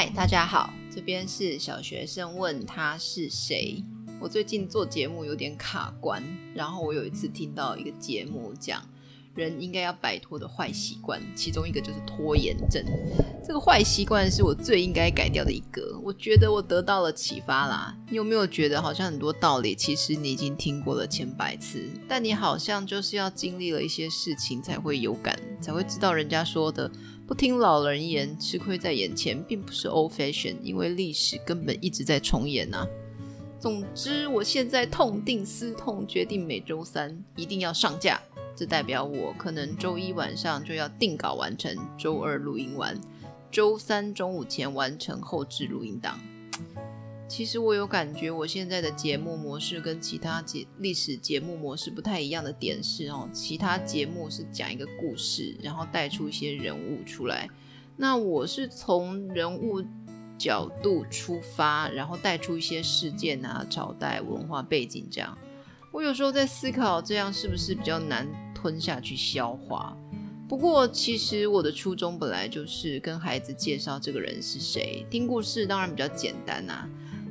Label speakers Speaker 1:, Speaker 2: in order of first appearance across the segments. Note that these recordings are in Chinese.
Speaker 1: 嗨，大家好，这边是小学生问他是谁。我最近做节目有点卡关，然后我有一次听到一个节目讲人应该要摆脱的坏习惯，其中一个就是拖延症。这个坏习惯是我最应该改掉的一个。我觉得我得到了启发啦。你有没有觉得好像很多道理其实你已经听过了千百次，但你好像就是要经历了一些事情才会有感，才会知道人家说的。不听老人言，吃亏在眼前，并不是 old fashion，因为历史根本一直在重演啊。总之，我现在痛定思痛，决定每周三一定要上架。这代表我可能周一晚上就要定稿完成，周二录音完，周三中午前完成后置录音档。其实我有感觉，我现在的节目模式跟其他节历史节目模式不太一样的点是哦，其他节目是讲一个故事，然后带出一些人物出来。那我是从人物角度出发，然后带出一些事件啊、朝代、文化背景这样。我有时候在思考，这样是不是比较难吞下去消化？不过其实我的初衷本来就是跟孩子介绍这个人是谁，听故事当然比较简单啊。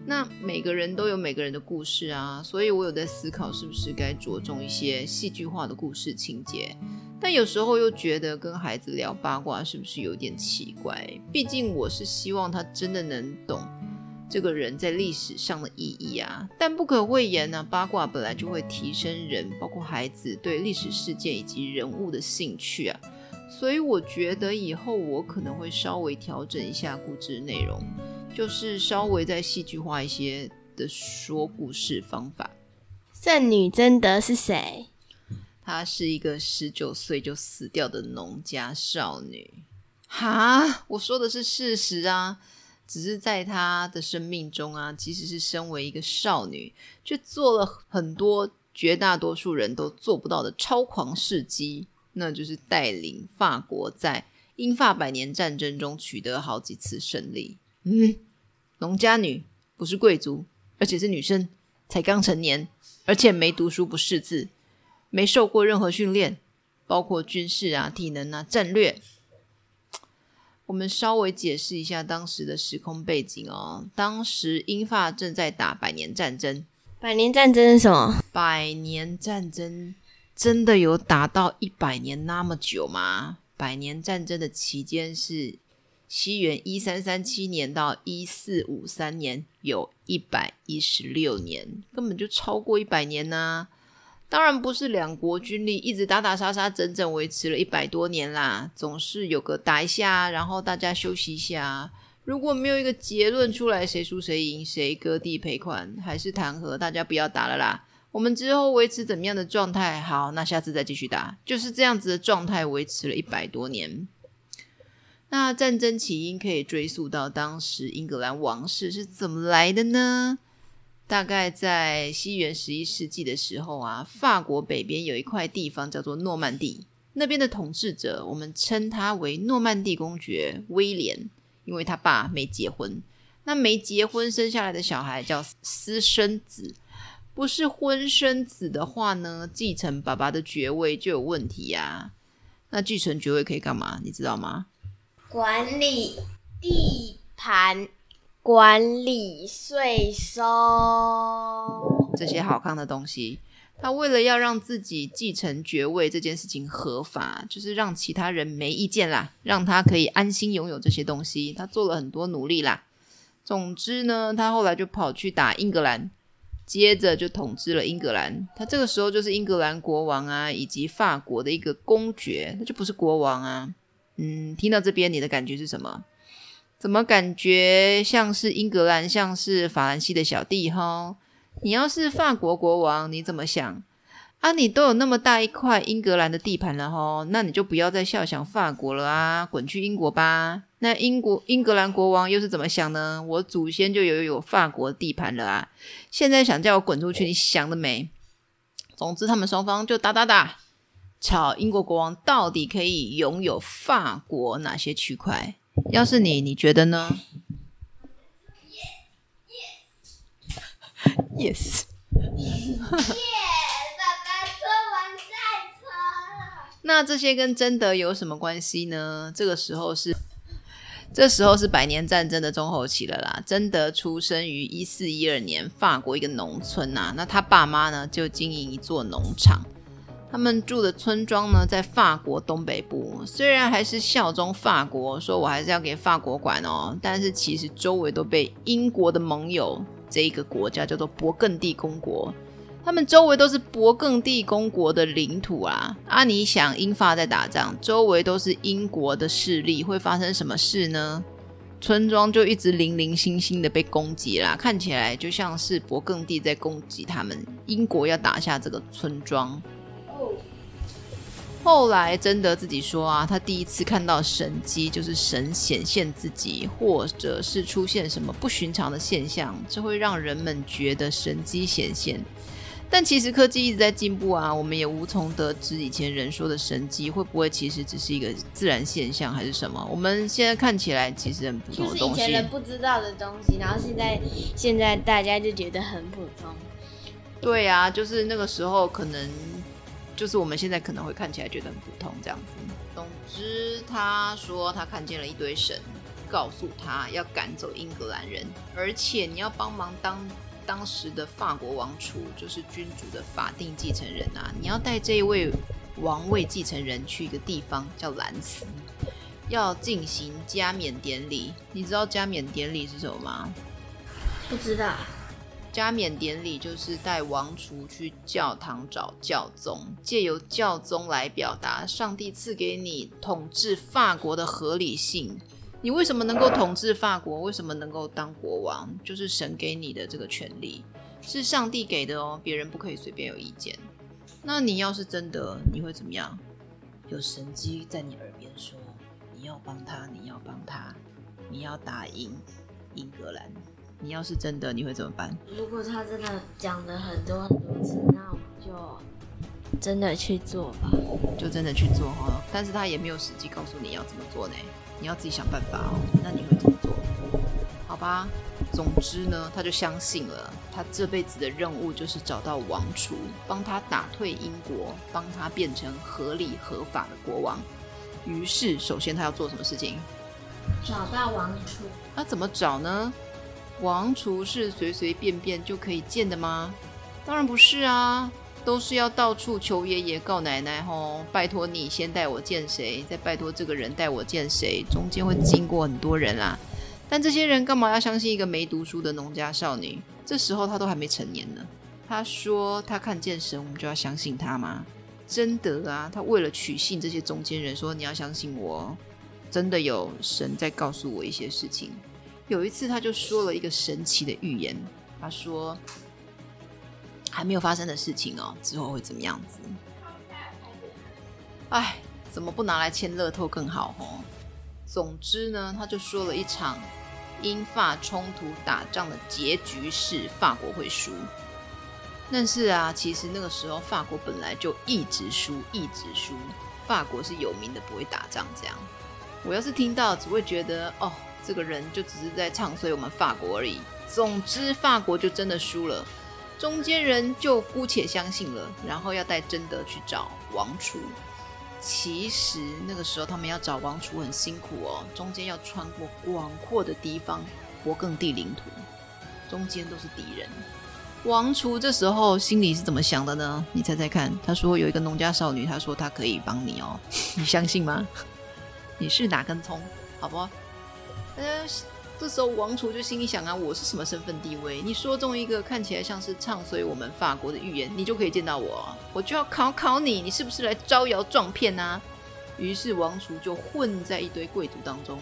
Speaker 1: 那每个人都有每个人的故事啊，所以我有在思考是不是该着重一些戏剧化的故事情节，但有时候又觉得跟孩子聊八卦是不是有点奇怪？毕竟我是希望他真的能懂这个人在历史上的意义啊。但不可讳言呢，八卦本来就会提升人，包括孩子对历史事件以及人物的兴趣啊。所以我觉得以后我可能会稍微调整一下故事内容。就是稍微再戏剧化一些的说故事方法。
Speaker 2: 圣女贞德是谁？
Speaker 1: 她是一个十九岁就死掉的农家少女。哈，我说的是事实啊，只是在她的生命中啊，即使是身为一个少女，却做了很多绝大多数人都做不到的超狂事迹，那就是带领法国在英法百年战争中取得好几次胜利。嗯。农家女不是贵族，而且是女生，才刚成年，而且没读书不识字，没受过任何训练，包括军事啊、体能啊、战略。我们稍微解释一下当时的时空背景哦。当时英法正在打百年战争。
Speaker 2: 百年战争是什么？
Speaker 1: 百年战争真的有打到一百年那么久吗？百年战争的期间是。西元一三三七年到一四五三年，有一百一十六年，根本就超过一百年呐、当然不是两国军力一直打打杀杀，整整维持了一百多年啦。总是有个打一下，然后大家休息一下。如果没有一个结论出来，谁输谁赢，谁割地赔款，还是谈和，大家不要打了啦。我们之后维持怎么样的状态？好，那下次再继续打，就是这样子的状态维持了一百多年。那战争起因可以追溯到当时英格兰王室是怎么来的呢？大概在西元十一世纪的时候啊，法国北边有一块地方叫做诺曼底，那边的统治者我们称他为诺曼底公爵威廉，因为他爸没结婚，那没结婚生下来的小孩叫私生子，不是婚生子的话呢，继承爸爸的爵位就有问题呀。那继承爵位可以干嘛？你知道吗？
Speaker 2: 管理地盘，管理税收，
Speaker 1: 这些好看的东西。他为了要让自己继承爵位这件事情合法，就是让其他人没意见啦，让他可以安心拥有这些东西。他做了很多努力啦。总之呢，他后来就跑去打英格兰，接着就统治了英格兰。他这个时候就是英格兰国王啊，以及法国的一个公爵，那就不是国王啊。嗯，听到这边你的感觉是什么？怎么感觉像是英格兰，像是法兰西的小弟哈？你要是法国国王，你怎么想？啊，你都有那么大一块英格兰的地盘了哈，那你就不要再笑想法国了啊，滚去英国吧。那英国英格兰国王又是怎么想呢？我祖先就有有法国地盘了啊，现在想叫我滚出去，你想得美。总之，他们双方就打打打。吵，英国国王到底可以拥有法国哪些区块？要是你，你觉得呢？Yes，Yes，爸爸说完赛车了。那这些跟贞德有什么关系呢？这个时候是这时候是百年战争的中后期了啦。贞德出生于一四一二年，法国一个农村呐、啊。那他爸妈呢，就经营一座农场。他们住的村庄呢，在法国东北部。虽然还是效忠法国，说我还是要给法国管哦，但是其实周围都被英国的盟友，这一个国家叫做勃艮第公国。他们周围都是勃艮第公国的领土啊！啊，你想英法在打仗，周围都是英国的势力，会发生什么事呢？村庄就一直零零星星的被攻击啦，看起来就像是勃艮第在攻击他们，英国要打下这个村庄。后来真德自己说啊，他第一次看到神迹，就是神显现自己，或者是出现什么不寻常的现象，这会让人们觉得神迹显现。但其实科技一直在进步啊，我们也无从得知以前人说的神迹会不会其实只是一个自然现象还是什么。我们现在看起来其实很普通的东西，
Speaker 2: 就是以前人不知道的东西，然后现在现在大家就觉得很普通。
Speaker 1: 对啊，就是那个时候可能就是我们现在可能会看起来觉得很普通这样子。总之，他说他看见了一堆神，告诉他要赶走英格兰人，而且你要帮忙当。当时的法国王储就是君主的法定继承人啊！你要带这一位王位继承人去一个地方叫兰斯，要进行加冕典礼。你知道加冕典礼是什么吗？
Speaker 2: 不知道。
Speaker 1: 加冕典礼就是带王储去教堂找教宗，借由教宗来表达上帝赐给你统治法国的合理性。你为什么能够统治法国？为什么能够当国王？就是神给你的这个权利，是上帝给的哦，别人不可以随便有意见。那你要是真的，你会怎么样？有神机在你耳边说，你要帮他，你要帮他，你要打赢英格兰。你要是真的，你会怎么办？
Speaker 2: 如果他真的讲了很多很多次，那我就真的去做吧。
Speaker 1: 就真的去做哈，但是他也没有实际告诉你要怎么做呢？你要自己想办法哦。那你会怎么做？好吧。总之呢，他就相信了，他这辈子的任务就是找到王储，帮他打退英国，帮他变成合理合法的国王。于是，首先他要做什么事情？
Speaker 2: 找到王储。
Speaker 1: 那怎么找呢？王厨是随随便便就可以见的吗？当然不是啊。都是要到处求爷爷告奶奶吼，拜托你先带我见谁，再拜托这个人带我见谁，中间会经过很多人啦。但这些人干嘛要相信一个没读书的农家少女？这时候她都还没成年呢。她说她看见神，我们就要相信她吗？真的啊，他为了取信这些中间人，说你要相信我，真的有神在告诉我一些事情。有一次他就说了一个神奇的预言，他说。还没有发生的事情哦，之后会怎么样子？哎，怎么不拿来签乐透更好哦？总之呢，他就说了一场英法冲突打仗的结局是法国会输。但是啊，其实那个时候法国本来就一直输，一直输。法国是有名的不会打仗，这样。我要是听到，只会觉得哦，这个人就只是在唱衰我们法国而已。总之，法国就真的输了。中间人就姑且相信了，然后要带贞德去找王储。其实那个时候他们要找王储很辛苦哦，中间要穿过广阔的地方，勃艮第领土，中间都是敌人。王储这时候心里是怎么想的呢？你猜猜看。他说有一个农家少女，他说他可以帮你哦，你相信吗？你是哪根葱？好不？呃。这时候王储就心里想啊，我是什么身份地位？你说中一个看起来像是唱衰我们法国的预言，你就可以见到我，我就要考考你，你是不是来招摇撞骗啊？于是王储就混在一堆贵族当中，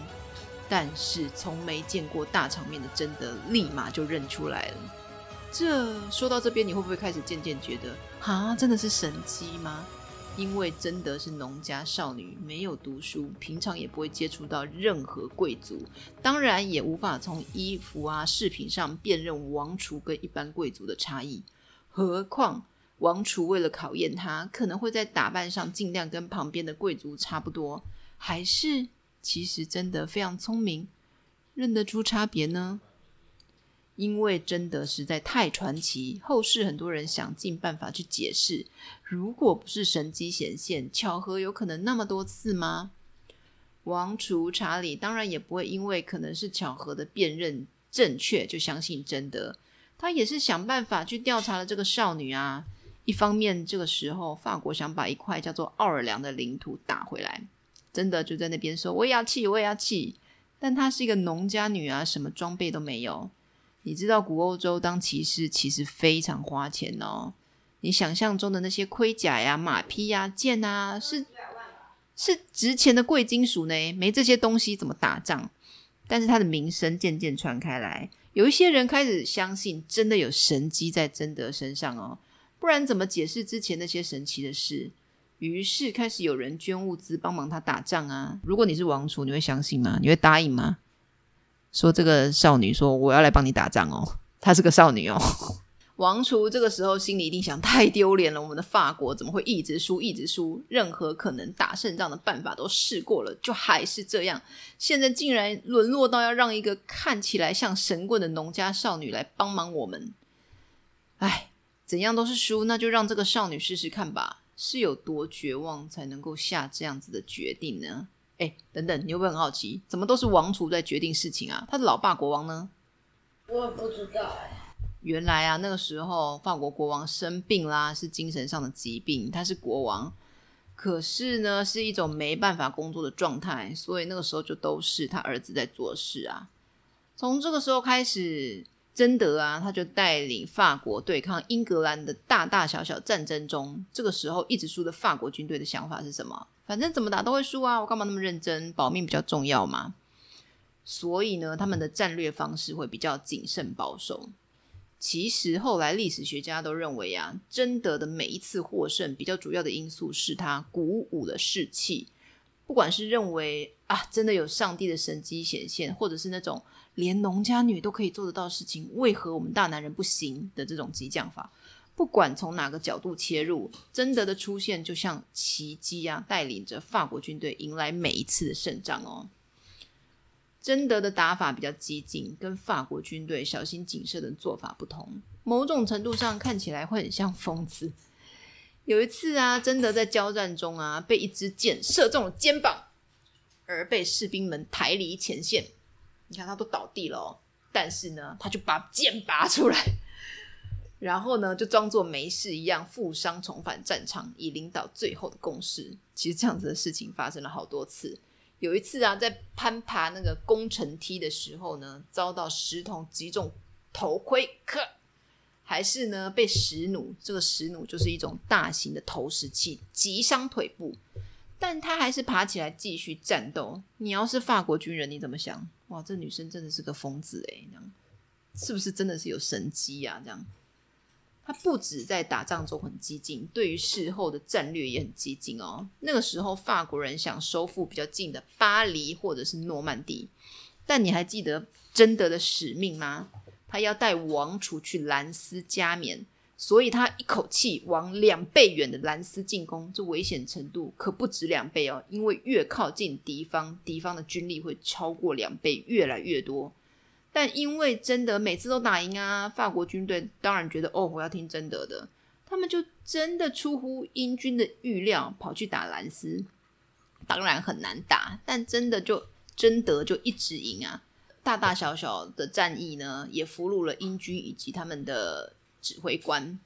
Speaker 1: 但是从没见过大场面的真德立马就认出来了。这说到这边，你会不会开始渐渐觉得，啊，真的是神机吗？因为贞德是农家少女，没有读书，平常也不会接触到任何贵族，当然也无法从衣服啊、饰品上辨认王储跟一般贵族的差异。何况王储为了考验她，可能会在打扮上尽量跟旁边的贵族差不多，还是其实真的非常聪明，认得出差别呢？因为真的实在太传奇，后世很多人想尽办法去解释。如果不是神迹显现，巧合有可能那么多次吗？王储查理当然也不会因为可能是巧合的辨认正确就相信真的，他也是想办法去调查了这个少女啊。一方面，这个时候法国想把一块叫做奥尔良的领土打回来，真的就在那边说：“我也要去，我也要去。”但她是一个农家女啊，什么装备都没有。你知道古欧洲当骑士其实非常花钱哦。你想象中的那些盔甲呀、马匹呀、剑啊，是是值钱的贵金属呢。没这些东西怎么打仗？但是他的名声渐渐传开来，有一些人开始相信，真的有神迹在贞德身上哦。不然怎么解释之前那些神奇的事？于是开始有人捐物资帮忙他打仗啊。如果你是王储，你会相信吗？你会答应吗？说这个少女说我要来帮你打仗哦，她是个少女哦。王厨这个时候心里一定想：太丢脸了！我们的法国怎么会一直输，一直输？任何可能打胜仗的办法都试过了，就还是这样。现在竟然沦落到要让一个看起来像神棍的农家少女来帮忙我们。哎，怎样都是输，那就让这个少女试试看吧。是有多绝望才能够下这样子的决定呢？哎，等等，你会不会很好奇，怎么都是王储在决定事情啊？他的老爸国王呢？
Speaker 2: 我也不知道哎。
Speaker 1: 原来啊，那个时候法国国王生病啦，是精神上的疾病。他是国王，可是呢，是一种没办法工作的状态，所以那个时候就都是他儿子在做事啊。从这个时候开始，贞德啊，他就带领法国对抗英格兰的大大小小战争中，这个时候一直输的法国军队的想法是什么？反正怎么打都会输啊！我干嘛那么认真？保命比较重要嘛。所以呢，他们的战略方式会比较谨慎保守。其实后来历史学家都认为啊，贞德的每一次获胜，比较主要的因素是他鼓舞了士气。不管是认为啊，真的有上帝的神迹显现，或者是那种连农家女都可以做得到事情，为何我们大男人不行的这种激将法。不管从哪个角度切入，贞德的出现就像奇迹啊，带领着法国军队迎来每一次的胜仗哦。贞德的打法比较激进，跟法国军队小心谨慎的做法不同，某种程度上看起来会很像疯子。有一次啊，贞德在交战中啊，被一支箭射中了肩膀，而被士兵们抬离前线。你看他都倒地了哦，但是呢，他就把剑拔出来。然后呢，就装作没事一样，负伤重返战场，以领导最后的攻势。其实这样子的事情发生了好多次。有一次啊，在攀爬那个攻城梯的时候呢，遭到石头击中头盔，可还是呢被石弩，这个石弩就是一种大型的投石器，击伤腿部。但他还是爬起来继续战斗。你要是法国军人，你怎么想？哇，这女生真的是个疯子诶，这样是不是真的是有神机呀？这样。他不止在打仗中很激进，对于事后的战略也很激进哦。那个时候，法国人想收复比较近的巴黎或者是诺曼底，但你还记得贞德的使命吗？他要带王储去兰斯加冕，所以他一口气往两倍远的兰斯进攻，这危险程度可不止两倍哦，因为越靠近敌方，敌方的军力会超过两倍，越来越多。但因为贞德每次都打赢啊，法国军队当然觉得哦，我要听贞德的，他们就真的出乎英军的预料，跑去打兰斯。当然很难打，但真的就贞德就一直赢啊。大大小小的战役呢，也俘虏了英军以及他们的指挥官，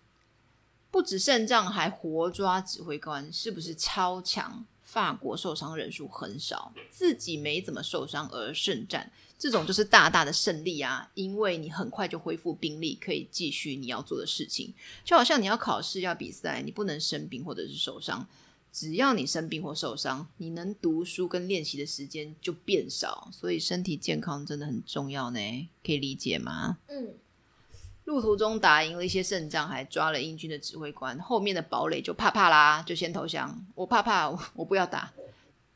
Speaker 1: 不止胜仗，还活抓指挥官，是不是超强？法国受伤人数很少，自己没怎么受伤而胜战。这种就是大大的胜利啊！因为你很快就恢复兵力，可以继续你要做的事情。就好像你要考试、要比赛，你不能生病或者是受伤。只要你生病或受伤，你能读书跟练习的时间就变少。所以身体健康真的很重要呢，可以理解吗？嗯。路途中打赢了一些胜仗，还抓了英军的指挥官。后面的堡垒就怕怕啦，就先投降。我怕怕，我不要打。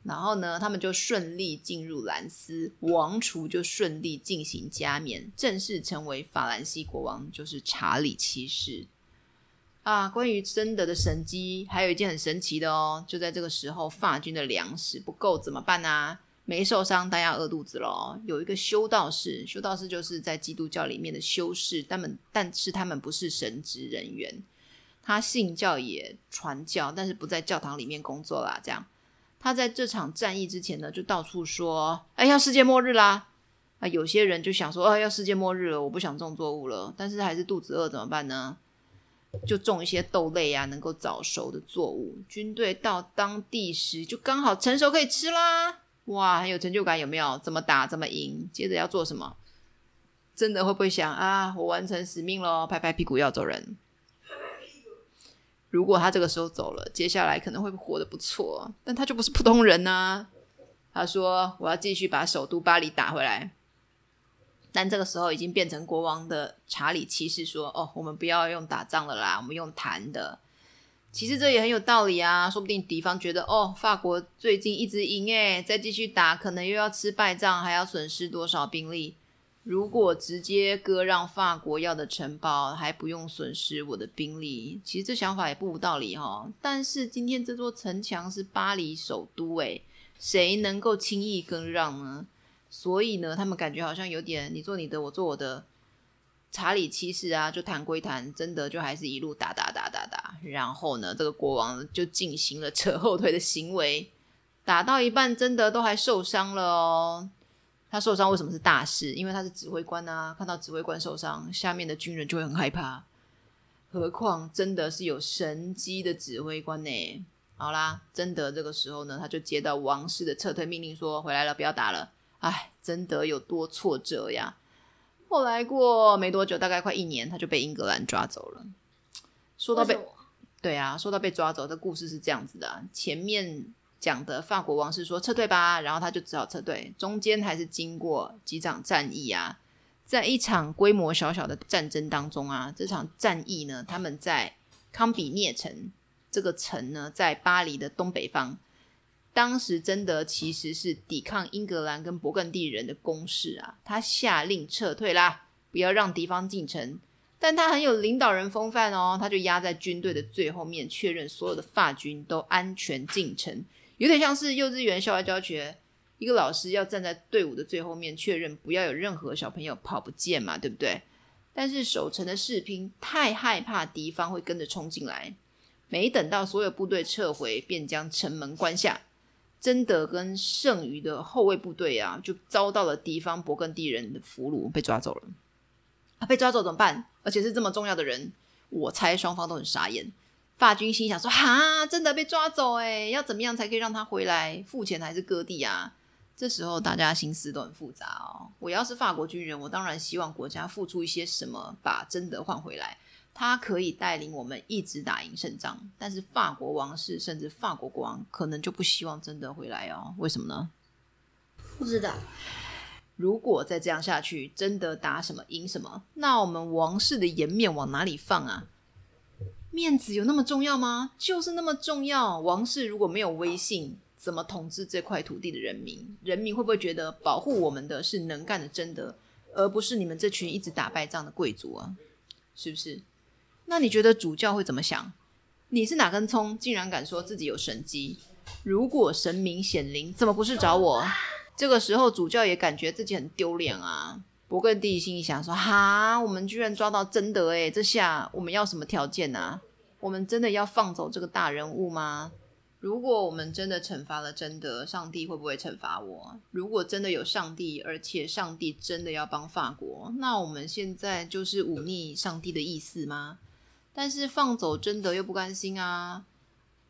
Speaker 1: 然后呢，他们就顺利进入兰斯，王储就顺利进行加冕，正式成为法兰西国王，就是查理七世。啊，关于贞德的神迹，还有一件很神奇的哦，就在这个时候，法军的粮食不够怎么办啊？没受伤，大家饿肚子咯。有一个修道士，修道士就是在基督教里面的修士，他们但是他们不是神职人员，他信教也传教，但是不在教堂里面工作啦，这样。他在这场战役之前呢，就到处说：“哎，要世界末日啦！”啊，有些人就想说：“啊，要世界末日了，我不想种作物了。”但是还是肚子饿，怎么办呢？就种一些豆类啊，能够早熟的作物。军队到当地时，就刚好成熟可以吃啦。哇，很有成就感，有没有？怎么打怎么赢？接着要做什么？真的会不会想啊？我完成使命喽，拍拍屁股要走人。如果他这个时候走了，接下来可能会活得不错，但他就不是普通人呢、啊。他说：“我要继续把首都巴黎打回来。”但这个时候已经变成国王的查理七世说：“哦，我们不要用打仗了啦，我们用谈的。”其实这也很有道理啊，说不定敌方觉得：“哦，法国最近一直赢，诶，再继续打，可能又要吃败仗，还要损失多少兵力。如果直接割让法国要的城堡，还不用损失我的兵力，其实这想法也不无道理哈、但是今天这座城墙是巴黎首都，诶，谁能够轻易割让呢？”所以呢，他们感觉好像有点你做你的，我做我的。查理七世啊，就谈归谈，真的就还是一路打打打打打。然后呢，这个国王就进行了 扯后腿的行为，打到一半，真的都还受伤了哦。他受伤为什么是大事？因为他是指挥官啊，看到指挥官受伤，下面的军人就会很害怕。何况真的是有神机的指挥官呢。好啦，真的这个时候呢，他就接到王室的撤退命令，说回来了，不要打了。哎，真的有多挫折呀！后来过没多久，大概快一年，他就被英格兰抓走了。说到被，对啊，说到被抓走，这故事是这样子的：前面讲的法国王室说撤退吧，然后他就只好撤退。中间还是经过几场战役啊，在一场规模小小的战争当中啊，这场战役呢，他们在康比涅城这个城呢，在巴黎的东北方。当时贞德其实是抵抗英格兰跟勃艮第人的攻势啊，他下令撤退啦，不要让敌方进城。但他很有领导人风范哦，他就压在军队的最后面，确认所有的法军都安全进城，有点像是幼稚园校外教学，一个老师要站在队伍的最后面，确认不要有任何小朋友跑不见嘛，对不对？但是守城的士兵太害怕敌方会跟着冲进来，没等到所有部队撤回，便将城门关下。贞德跟剩余的后卫部队啊，就遭到了敌方勃艮第人的俘虏，被抓走了。啊，被抓走怎么办？而且是这么重要的人，我猜双方都很傻眼。法军心想说：哈，真的被抓走，诶，要怎么样才可以让他回来？付钱还是割地啊？这时候大家心思都很复杂哦。我要是法国军人，我当然希望国家付出一些什么，把贞德换回来。他可以带领我们一直打赢胜仗，但是法国王室甚至法国国王可能就不希望贞德回来哦。为什么呢？
Speaker 2: 不知道。
Speaker 1: 如果再这样下去，贞德打什么赢什么，那我们王室的颜面往哪里放啊？面子有那么重要吗？就是那么重要。王室如果没有威信，怎么统治这块土地的人民？人民会不会觉得保护我们的是能干的贞德，而不是你们这群一直打败仗的贵族啊？是不是？那你觉得主教会怎么想？你是哪根葱，竟然敢说自己有神机？如果神明显灵，怎么不是找我？这个时候主教也感觉自己很丢脸啊。勃艮第心里想说：哈，我们居然抓到真德诶，这下我们要什么条件啊？我们真的要放走这个大人物吗？如果我们真的惩罚了贞德，上帝会不会惩罚我？如果真的有上帝，而且上帝真的要帮法国，那我们现在就是忤逆上帝的意思吗？但是放走贞德又不甘心啊！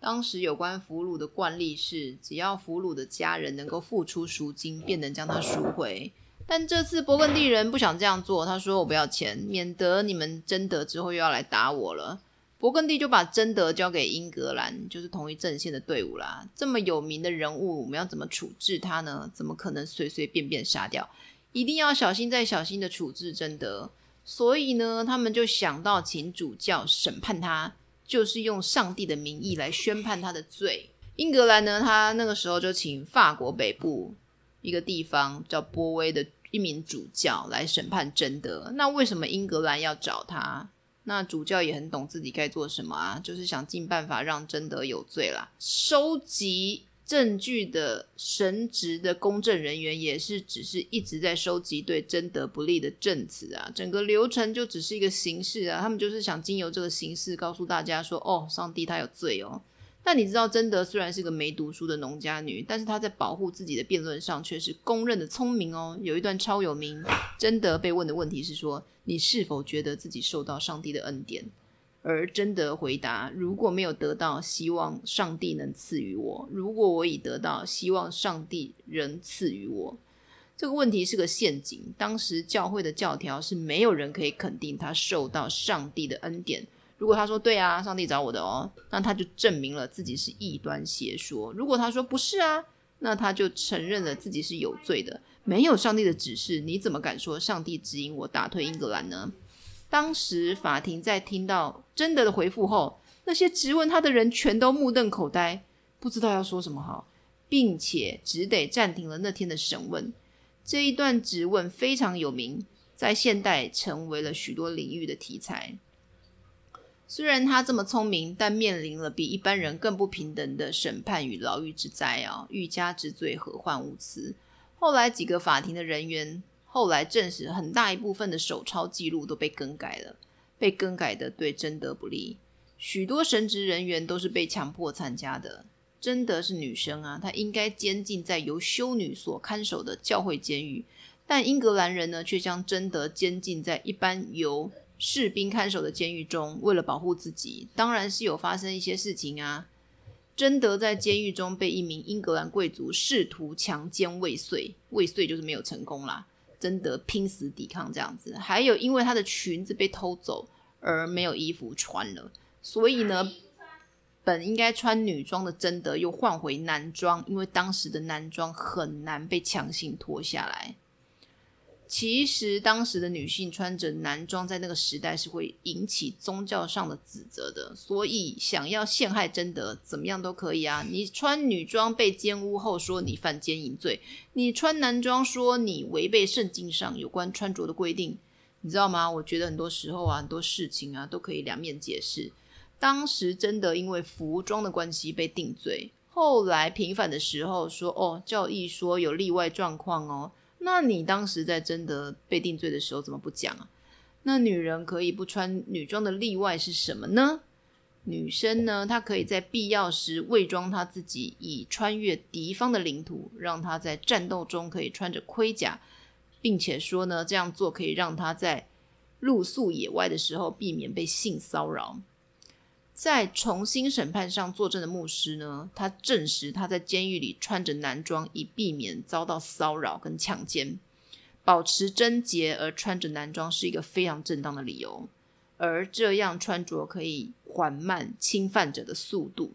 Speaker 1: 当时有关俘虏的惯例是，只要俘虏的家人能够付出赎金，便能将他赎回。但这次勃艮第人不想这样做，他说：“我不要钱，免得你们贞德之后又要来打我了。”勃艮第就把贞德交给英格兰，就是同一阵线的队伍啦。这么有名的人物，我们要怎么处置他呢？怎么可能随随便便杀掉？一定要小心再小心的处置贞德。所以呢，他们就想到请主教审判他，就是用上帝的名义来宣判他的罪。英格兰呢，他那个时候就请法国北部一个地方叫波威的一名主教来审判贞德。那为什么英格兰要找他？那主教也很懂自己该做什么啊，就是想尽办法让贞德有罪啦，收集。证据的神职的公证人员也是只是一直在收集对贞德不利的证词啊，整个流程就只是一个形式啊，他们就是想经由这个形式告诉大家说，哦，上帝他有罪哦，但你知道，贞德虽然是个没读书的农家女，但是她在保护自己的辩论上却是公认的聪明哦。有一段超有名，贞德被问的问题是说：“你是否觉得自己受到上帝的恩典？”而贞德回答：“如果没有得到，希望上帝能赐予我；如果我已得到，希望上帝仍赐予我。”这个问题是个陷阱。当时教会的教条是没有人可以肯定他受到上帝的恩典。如果他说对啊，上帝找我的哦，那他就证明了自己是异端邪说。如果他说不是啊，那他就承认了自己是有罪的。没有上帝的指示，你怎么敢说上帝指引我打退英格兰呢？当时法庭在听到贞德的回复后，那些质问他的人全都目瞪口呆，不知道要说什么好，并且只得暂停了那天的审问。这一段质问非常有名，在现代成为了许多领域的题材。虽然他这么聪明，但面临了比一般人更不平等的审判与牢狱之灾啊！欲加之罪，何患无辞？后来几个法庭的人员后来证实，很大一部分的手抄记录都被更改了，被更改的对贞德不利。许多神职人员都是被强迫参加的。贞德是女生啊，她应该监禁在由修女所看守的教会监狱，但英格兰人呢，却将贞德监禁在一般由士兵看守的监狱中，为了保护自己，当然是有发生一些事情啊。贞德在监狱中被一名英格兰贵族试图强奸未遂，未遂就是没有成功啦。贞德拼死抵抗这样子，还有因为她的裙子被偷走而没有衣服穿了，所以呢，本应该穿女装的贞德又换回男装，因为当时的男装很难被强行脱下来。其实，当时的女性穿着男装，在那个时代是会引起宗教上的指责的。所以，想要陷害贞德，怎么样都可以啊！你穿女装被奸污后，说你犯奸淫罪；你穿男装，说你违背圣经上有关穿着的规定。你知道吗？我觉得很多时候啊，很多事情啊，都可以两面解释。当时贞德因为服装的关系被定罪，后来平反的时候说：“哦，教义说有例外状况哦。”那你当时在真的被定罪的时候怎么不讲啊？那女人可以不穿女装的例外是什么呢？女生呢，她可以在必要时伪装她自己，以穿越敌方的领土，让她在战斗中可以穿着盔甲，并且说呢，这样做可以让她在露宿野外的时候避免被性骚扰。在重新审判上作证的牧师呢，他证实他在监狱里穿着男装，以避免遭到骚扰跟强奸。保持贞洁而穿着男装是一个非常正当的理由，而这样穿着可以缓慢侵犯者的速度。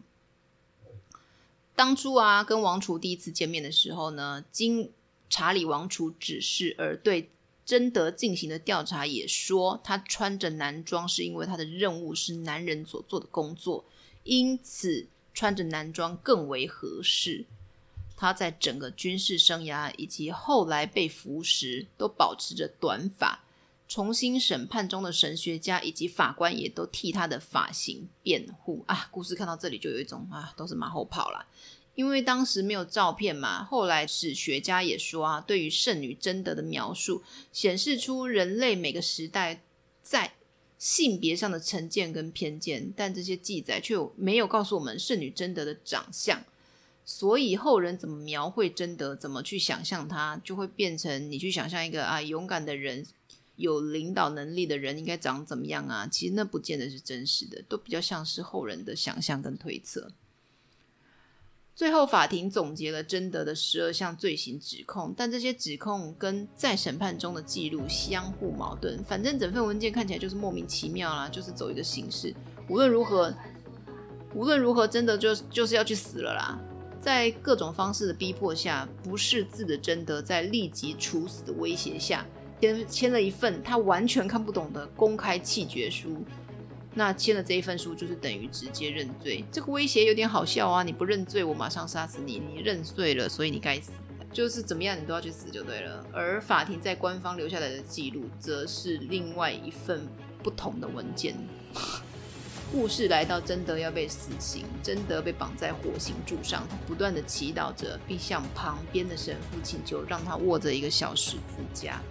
Speaker 1: 当初啊，跟王储第一次见面的时候呢，经查理王储指示而对。贞德进行的调查也说，他穿着男装是因为他的任务是男人所做的工作，因此穿着男装更为合适。他在整个军事生涯以及后来被俘时都保持着短发。重新审判中的神学家以及法官也都替他的发型辩护啊。故事看到这里就有一种啊，都是马后炮啦。因为当时没有照片嘛，后来史学家也说啊，对于圣女贞德的描述显示出人类每个时代在性别上的成见跟偏见，但这些记载却没有告诉我们圣女贞德的长相，所以后人怎么描绘贞德，怎么去想象她，就会变成你去想象一个啊勇敢的人，有领导能力的人应该长怎么样啊？其实那不见得是真实的，都比较像是后人的想象跟推测。最后，法庭总结了贞德的十二项罪行指控，但这些指控跟在审判中的记录相互矛盾。反正整份文件看起来就是莫名其妙啦，就是走一个形式。无论如何，无论如何，贞德就就是要去死了啦。在各种方式的逼迫下，不识字的贞德在立即处死的威胁下，签签了一份他完全看不懂的公开弃绝书。那签了这一份书，就是等于直接认罪。这个威胁有点好笑啊！你不认罪，我马上杀死你；你认罪了，所以你该死。就是怎么样，你都要去死就对了。而法庭在官方留下来的记录，则是另外一份不同的文件。故事来到贞德要被死刑，贞德被绑在火刑柱上，不断的祈祷着，并向旁边的神父请求，让他握着一个小十字架。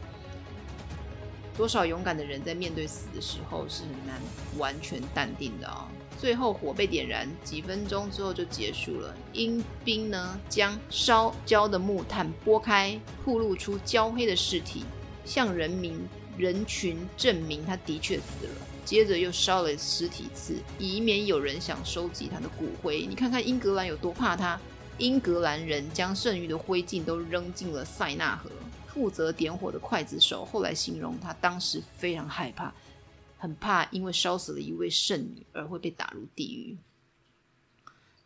Speaker 1: 多少勇敢的人在面对死的时候是很难完全淡定的哦。最后火被点燃，几分钟之后就结束了。英兵呢将烧焦的木炭拨开，曝露出焦黑的尸体，向人民人群证明他的确死了。接着又烧了尸体一次，以免有人想收集他的骨灰。你看看英格兰有多怕他，英格兰人将剩余的灰烬都扔进了塞纳河。负责点火的刽子手后来形容他当时非常害怕。很怕，因为烧死了一位圣女而会被打入地狱。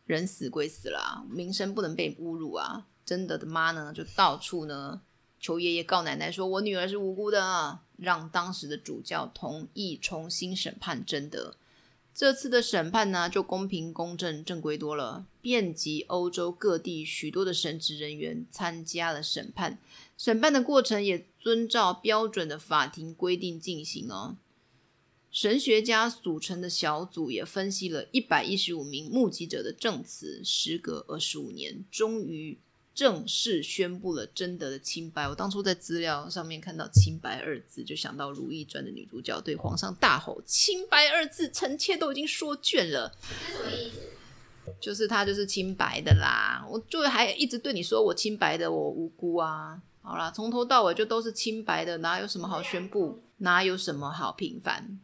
Speaker 1: 人死归死了，名声不能被侮辱啊！贞德的妈呢，就到处呢求爷爷告奶奶，说我女儿是无辜的啊，让当时的主教同意重新审判贞德。这次的审判呢，就公平公正、正规多了。遍及欧洲各地许多的神职人员参加了审判，审判的过程也遵照标准的法庭规定进行哦。神学家组成的小组也分析了一百一十五名目击者的证词，时隔二十五年，终于正式宣布了贞德的清白。我当初在资料上面看到“清白”二字，就想到《如懿传》的女主角对皇上大吼“清白”二字，臣妾都已经说倦了。
Speaker 2: 这什么意思？
Speaker 1: 就是他就是清白的啦，我就还一直对你说我清白的，我无辜啊。好啦，从头到尾就都是清白的，哪有什么好宣布？哪有什么好平反？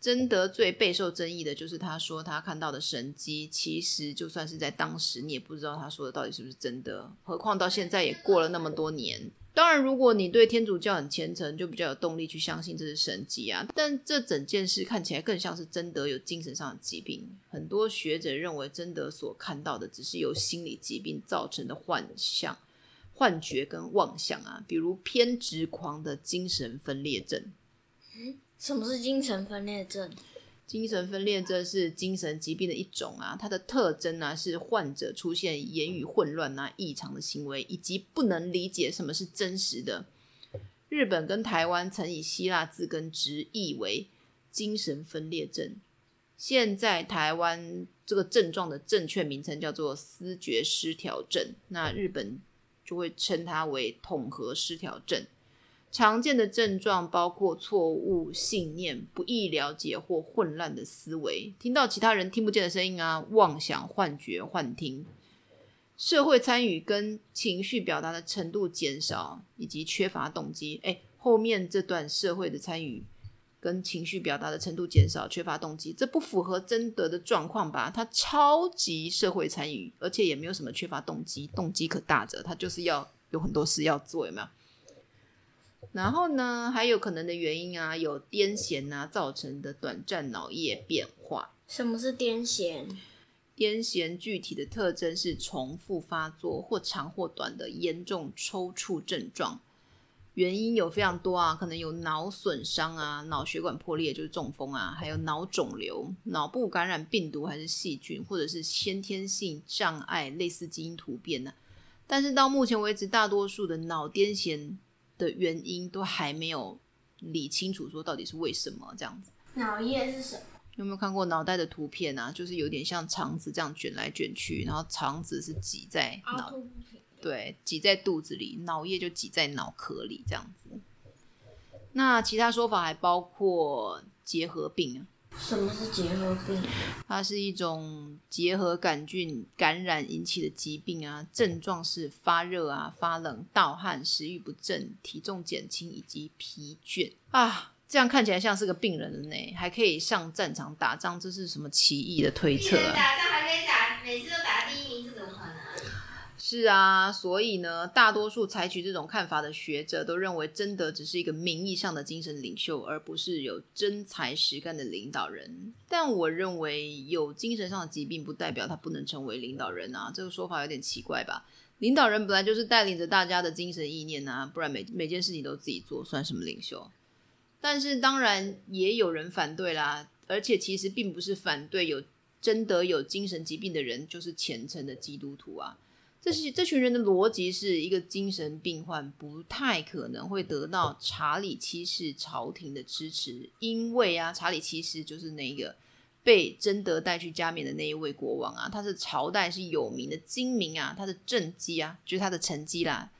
Speaker 1: 贞德最备受争议的就是他说他看到的神迹，其实就算是在当时，你也不知道他说的到底是不是真的。何况到现在也过了那么多年。当然，如果你对天主教很虔诚，就比较有动力去相信这是神迹啊。但这整件事看起来更像是贞德有精神上的疾病。很多学者认为贞德所看到的只是由心理疾病造成的幻象、幻觉跟妄想啊，比如偏执狂的精神分裂症。
Speaker 2: 什么是精神分裂症？
Speaker 1: 精神分裂症是精神疾病的一种啊，它的特征呢、啊、是患者出现言语混乱啊、异常的行为，以及不能理解什么是真实的。日本跟台湾曾以希腊字根直译为精神分裂症，现在台湾这个症状的正确名称叫做思觉失调症，那日本就会称它为统合失调症。常见的症状包括错误信念、不易了解或混乱的思维、听到其他人听不见的声音啊、妄想、幻觉、幻听、社会参与跟情绪表达的程度减少，以及缺乏动机。诶，后面这段社会的参与跟情绪表达的程度减少、缺乏动机，这不符合真德的状况吧？他超级社会参与，而且也没有什么缺乏动机，动机可大着，他就是要有很多事要做，有没有？然后呢，还有可能的原因啊，有癫痫啊造成的短暂脑叶变化。
Speaker 2: 什么是癫痫？
Speaker 1: 癫痫具体的特征是重复发作或长或短的严重抽搐症状。原因有非常多啊，可能有脑损伤啊、脑血管破裂就是中风啊，还有脑肿瘤、脑部感染病毒还是细菌，或者是先天性障碍，类似基因突变呢、啊。但是到目前为止，大多数的脑癫痫。的原因都还没有理清楚，说到底是为什么这样子。
Speaker 2: 脑液是什么？
Speaker 1: 有没有看过脑袋的图片啊？就是有点像肠子这样卷来卷去，然后肠子是挤在脑，对，挤在肚子里，脑液就挤在脑壳里这样子。那其他说法还包括结核病啊。
Speaker 2: 什么是结核病？
Speaker 1: 它是一种结核杆菌感染引起的疾病啊，症状是发热啊、发冷、盗汗、食欲不振、体重减轻以及疲倦啊。这样看起来像是个病人的呢，还可以上战场打仗，这是什么奇异的推测啊？
Speaker 2: 打仗还可以打，每次都打？
Speaker 1: 是啊，所以呢，大多数采取这种看法的学者都认为，真德只是一个名义上的精神领袖，而不是有真才实干的领导人。但我认为，有精神上的疾病不代表他不能成为领导人啊，这个说法有点奇怪吧？领导人本来就是带领着大家的精神意念啊，不然每每件事情都自己做，算什么领袖？但是当然也有人反对啦，而且其实并不是反对有真德有精神疾病的人就是虔诚的基督徒啊。这是这群人的逻辑是一个精神病患不太可能会得到查理七世朝廷的支持，因为啊，查理七世就是那个被贞德带去加冕的那一位国王啊，他是朝代是有名的精明啊，他的政绩啊，就是他的成绩啦，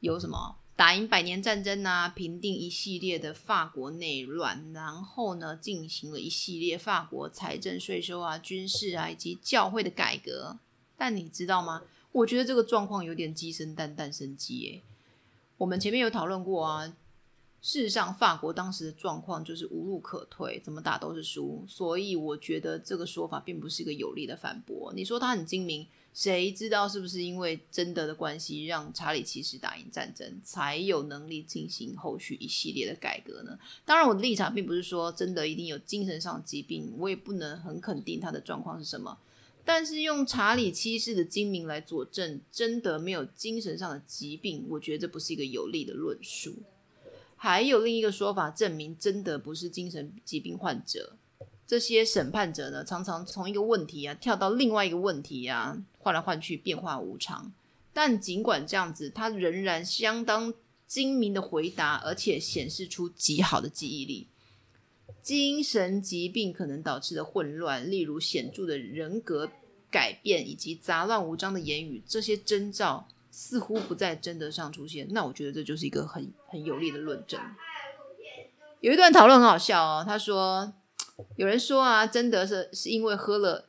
Speaker 1: 有什么打赢百年战争啊，平定一系列的法国内乱，然后呢，进行了一系列法国财政、税收啊、军事啊以及教会的改革。但你知道吗？我觉得这个状况有点鸡生蛋，蛋生鸡诶。我们前面有讨论过啊。事实上，法国当时的状况就是无路可退，怎么打都是输，所以我觉得这个说法并不是一个有力的反驳。你说他很精明，谁知道是不是因为贞德的关系，让查理七世打赢战争，才有能力进行后续一系列的改革呢？当然，我的立场并不是说贞德一定有精神上的疾病，我也不能很肯定他的状况是什么。但是用查理七世的精明来佐证真的没有精神上的疾病，我觉得这不是一个有力的论述。还有另一个说法证明，真的不是精神疾病患者。这些审判者呢，常常从一个问题啊跳到另外一个问题啊，换来换去，变化无常。但尽管这样子，他仍然相当精明的回答，而且显示出极好的记忆力。精神疾病可能导致的混乱，例如显著的人格改变以及杂乱无章的言语，这些征兆。似乎不在贞德上出现，那我觉得这就是一个很很有力的论证。有一段讨论很好笑哦，他说有人说啊，真德是是因为喝了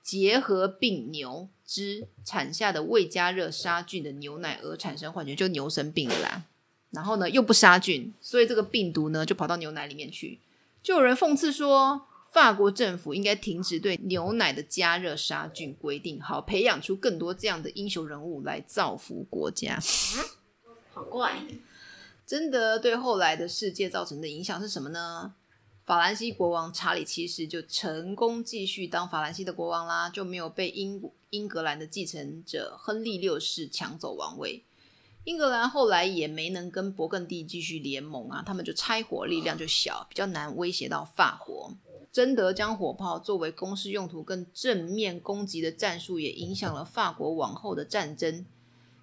Speaker 1: 结核病牛只产下的未加热杀菌的牛奶而产生幻觉，就牛生病了啦。然后呢，又不杀菌，所以这个病毒呢就跑到牛奶里面去。就有人讽刺说，法国政府应该停止对牛奶的加热杀菌规定，好培养出更多这样的英雄人物来造福国家。
Speaker 2: 好怪！
Speaker 1: 真的对后来的世界造成的影响是什么呢？法兰西国王查理七世就成功继续当法兰西的国王啦，就没有被英英格兰的继承者亨利六世抢走王位。英格兰后来也没能跟勃艮第继续联盟啊，他们就拆伙力量就小，比较难威胁到法国。贞德将火炮作为攻势用途，更正面攻击的战术，也影响了法国往后的战争。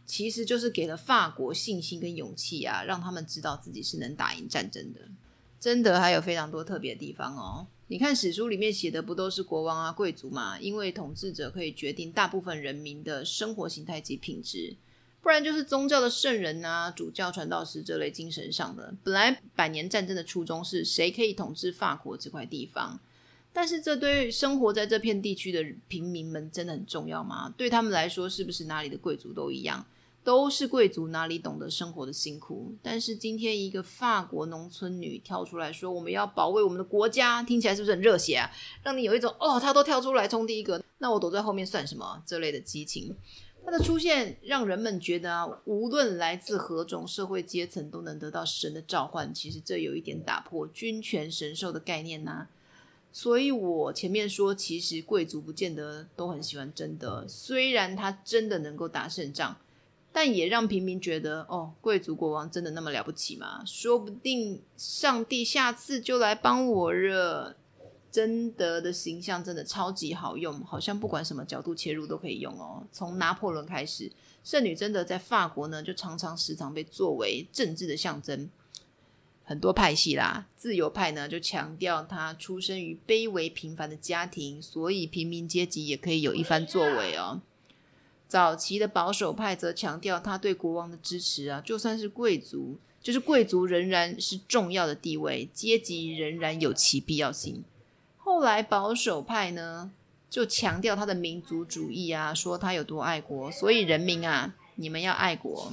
Speaker 1: 其实就是给了法国信心跟勇气啊，让他们知道自己是能打赢战争的。贞德还有非常多特别的地方哦。你看史书里面写的不都是国王啊、贵族嘛？因为统治者可以决定大部分人民的生活形态及品质。不然就是宗教的圣人啊、主教、传道士这类精神上的。本来百年战争的初衷是谁可以统治法国这块地方，但是这对生活在这片地区的平民们真的很重要吗？对他们来说，是不是哪里的贵族都一样，都是贵族，哪里懂得生活的辛苦？但是今天一个法国农村女跳出来说：“我们要保卫我们的国家”，听起来是不是很热血啊？让你有一种哦，她都跳出来冲第一个，那我躲在后面算什么？这类的激情。它的出现让人们觉得啊，无论来自何种社会阶层，都能得到神的召唤。其实这有一点打破君权神授的概念呐、所以我前面说，其实贵族不见得都很喜欢真德，虽然他真的能够打胜仗，但也让平民觉得，哦，贵族国王真的那么了不起吗？说不定上帝下次就来帮我了。贞德的形象真的超级好用，好像不管什么角度切入都可以用哦。从拿破仑开始，圣女贞德在法国呢，就常常时常被作为政治的象征。很多派系啦，自由派呢就强调她出生于卑微平凡的家庭，所以平民阶级也可以有一番作为哦。早期的保守派则强调她对国王的支持啊，就算是贵族，就是贵族仍然是重要的地位，阶级仍然有其必要性。后来保守派呢，就强调他的民族主义啊，说他有多爱国，所以人民啊，你们要爱国，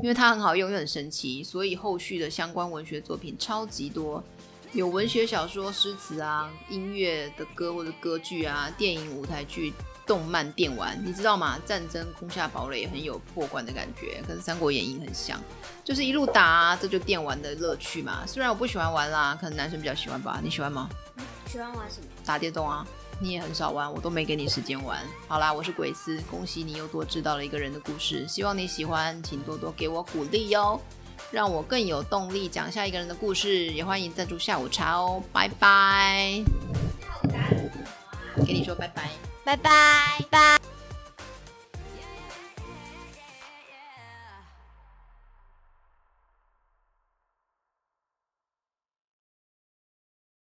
Speaker 1: 因为他很好用又很神奇，所以后续的相关文学作品超级多，有文学小说、诗词啊，音乐的歌或者歌剧啊，电影、舞台剧、动漫、电玩，你知道吗？战争攻下堡垒很有破关的感觉，跟《三国演义》很像，就是一路打啊，这就电玩的乐趣嘛。虽然我不喜欢玩啦，可能男生比较喜欢吧，你喜欢吗？
Speaker 2: 喜欢玩什么？
Speaker 1: 打电动啊！你也很少玩，我都没给你时间玩。好啦，我是鬼斯，恭喜你又多知道了一个人的故事，希望你喜欢，请多多给我鼓励哟，让我更有动力讲下一个人的故事。也欢迎赞助下午茶哦，拜拜。给你说拜拜，
Speaker 2: 拜拜拜。